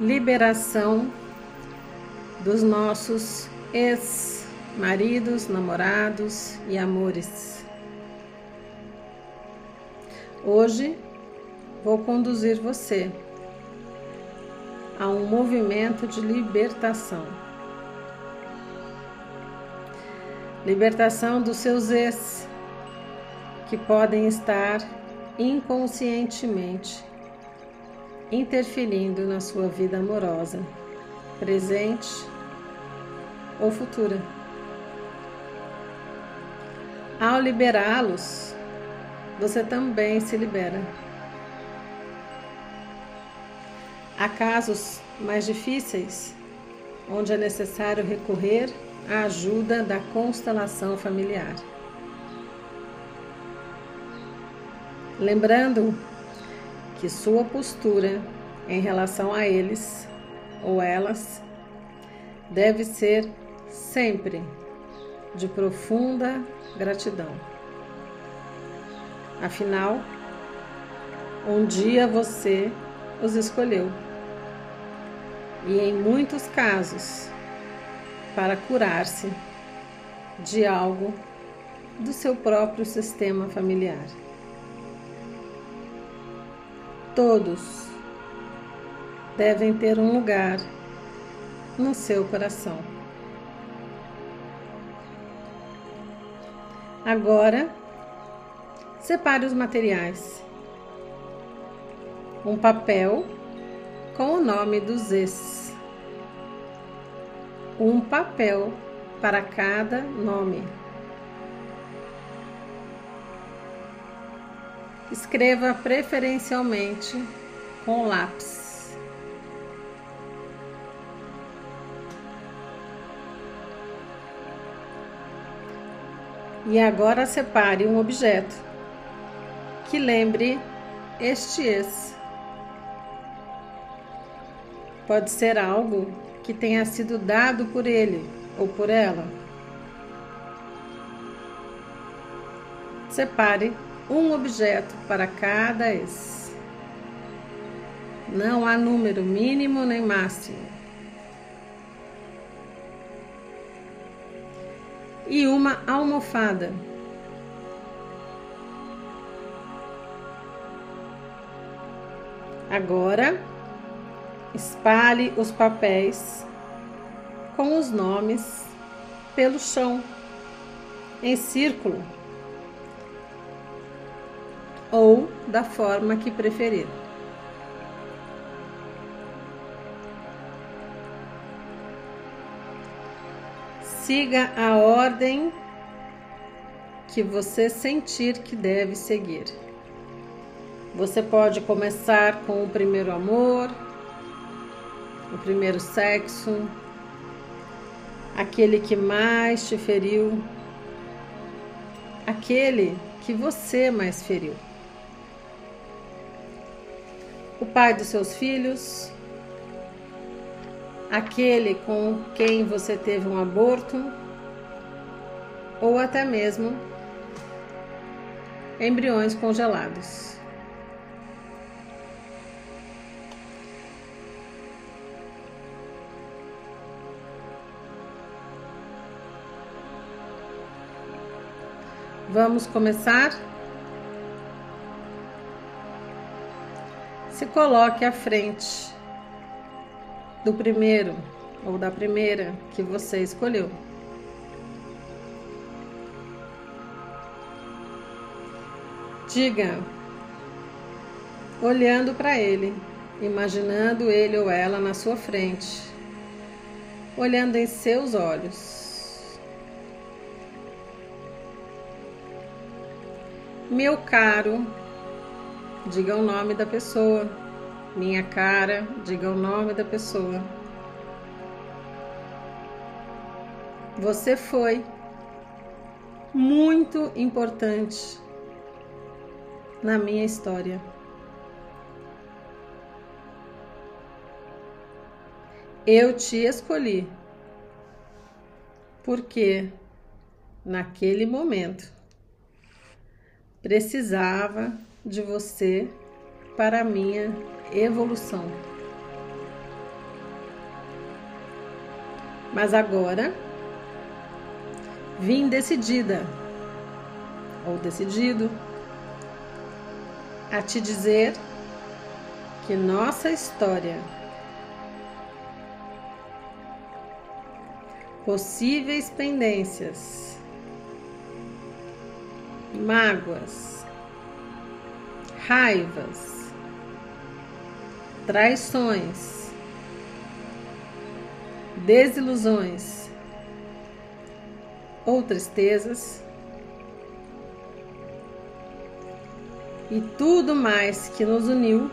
liberação dos nossos ex-maridos, namorados e amores. Hoje vou conduzir você a um movimento de libertação. Libertação dos seus ex, que podem estar inconscientemente interferindo na sua vida amorosa, presente ou futura. Ao liberá-los, você também se libera. Há casos mais difíceis onde é necessário recorrer à ajuda da constelação familiar. Lembrando que sua postura em relação a eles ou elas deve ser sempre de profunda gratidão. Afinal, um dia você os escolheu. E em muitos casos, para curar-se de algo do seu próprio sistema familiar. Todos devem ter um lugar no seu coração. Agora, separe os materiais. Um papel com o nome dos ex. Um papel para cada nome. Escreva preferencialmente com lápis. E agora separe um objeto que lembre este ex. Pode ser algo que tenha sido dado por ele ou por ela. Separe um objeto para cada ex. Não há número mínimo nem máximo. E uma almofada. Agora, espalhe os papéis com os nomes pelo chão, em círculo ou da forma que preferir. Siga a ordem que você sentir que deve seguir. Você pode começar com o primeiro amor, o primeiro sexo, aquele que mais te feriu, aquele que você mais feriu o pai dos seus filhos, aquele com quem você teve um aborto, ou até mesmo embriões congelados. Vamos começar? Se coloque à frente do primeiro ou da primeira que você escolheu. Diga, olhando para ele, imaginando ele ou ela na sua frente, olhando em seus olhos. Meu caro diga o nome da pessoa. Minha cara, diga o nome da pessoa. Você foi muito importante na minha história. Eu te escolhi porque naquele momento precisava de você para a minha evolução. Mas agora vim decidida ou decidido a te dizer que nossa história, possíveis pendências, mágoas, raivas, traições, desilusões. Ou tristezas. E tudo mais que nos uniu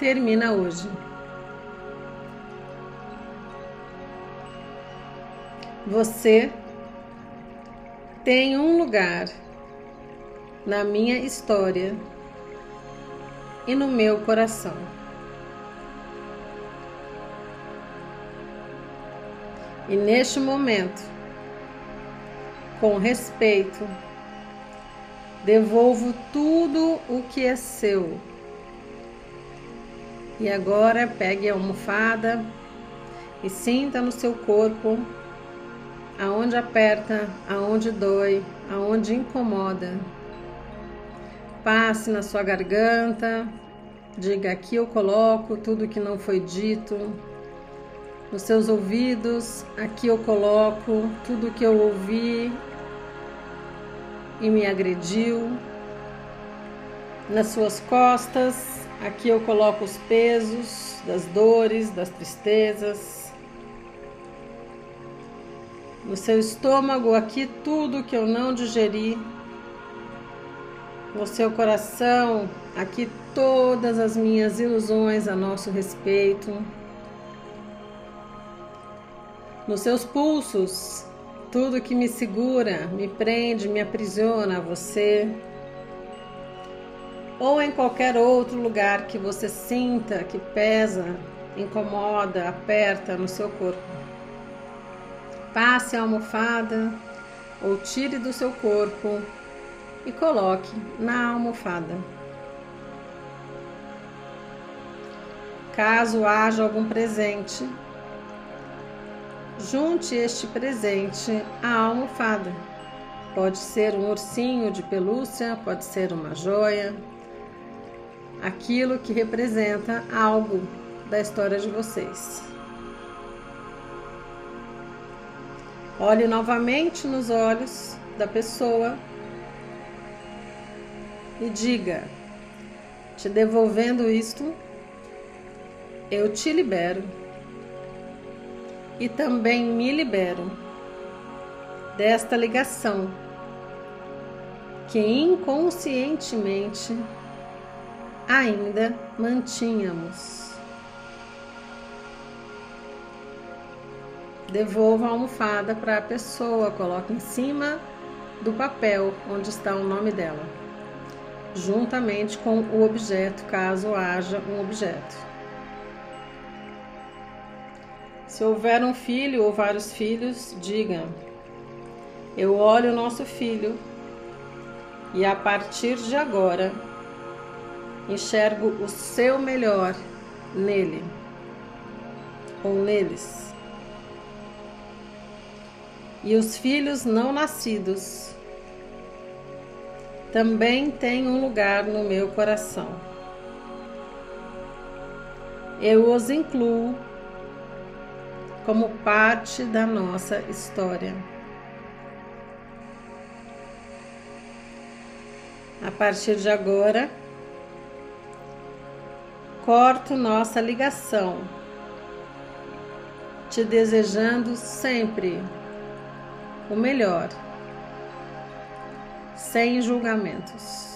termina hoje. Você tem um lugar na minha história e no meu coração. E neste momento, com respeito, devolvo tudo o que é seu. E agora pegue a almofada e sinta no seu corpo aonde aperta, aonde dói, aonde incomoda. Passe na sua garganta, diga aqui eu coloco tudo que não foi dito. Nos seus ouvidos, aqui eu coloco tudo que eu ouvi e me agrediu. Nas suas costas, aqui eu coloco os pesos das dores, das tristezas no seu estômago, aqui tudo que eu não digeri, no seu coração, aqui todas as minhas ilusões a nosso respeito, nos seus pulsos, tudo que me segura, me prende, me aprisiona a você, ou em qualquer outro lugar que você sinta que pesa, incomoda, aperta no seu corpo. Passe a almofada ou tire do seu corpo e coloque na almofada. Caso haja algum presente, junte este presente à almofada. Pode ser um ursinho de pelúcia, pode ser uma joia, aquilo que representa algo da história de vocês. Olhe novamente nos olhos da pessoa e diga: te devolvendo isto, eu te libero e também me libero desta ligação que inconscientemente ainda mantínhamos. Devolva a almofada para a pessoa, coloque em cima do papel onde está o nome dela, juntamente com o objeto, caso haja um objeto. Se houver um filho ou vários filhos, diga: Eu olho o nosso filho e a partir de agora enxergo o seu melhor nele ou neles e os filhos não nascidos também têm um lugar no meu coração. Eu os incluo como parte da nossa história. A partir de agora, corto nossa ligação, te desejando sempre o melhor, sem julgamentos.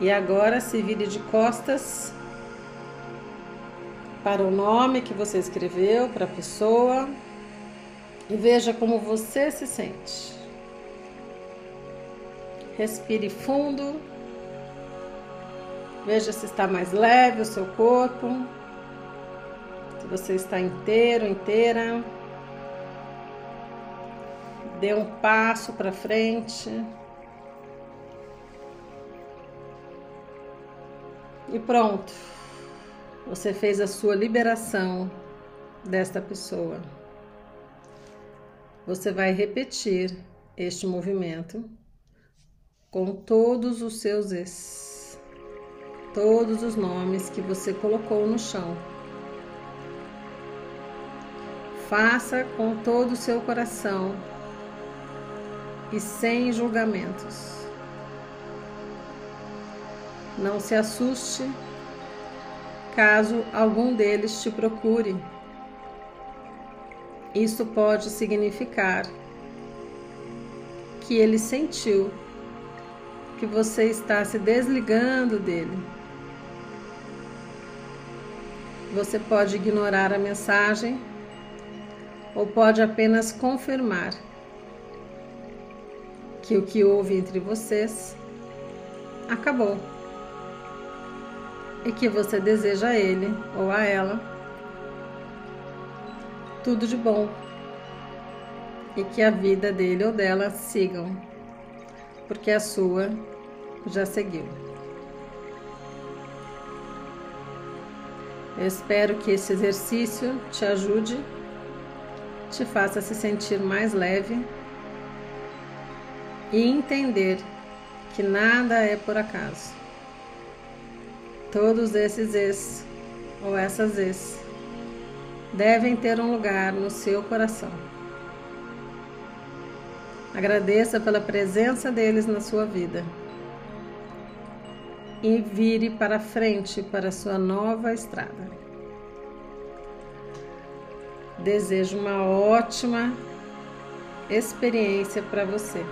E agora se vire de costas para o nome que você escreveu, para a pessoa, e veja como você se sente. Respire fundo. Veja se está mais leve o seu corpo, se você está inteiro, inteira. Dê um passo para frente. E pronto. Você fez a sua liberação desta pessoa. Você vai repetir este movimento com todos os seus ex todos os nomes que você colocou no chão. Faça com todo o seu coração e sem julgamentos. Não se assuste caso algum deles te procure. Isso pode significar que ele sentiu que você está se desligando dele. Você pode ignorar a mensagem ou pode apenas confirmar que o que houve entre vocês acabou e que você deseja a ele ou a ela tudo de bom e que a vida dele ou dela sigam, porque a sua já seguiu. Eu espero que esse exercício te ajude, te faça se sentir mais leve e entender que nada é por acaso. Todos esses ex ou essas ex devem ter um lugar no seu coração. Agradeça pela presença deles na sua vida e vire para frente para sua nova estrada. Desejo uma ótima experiência para você.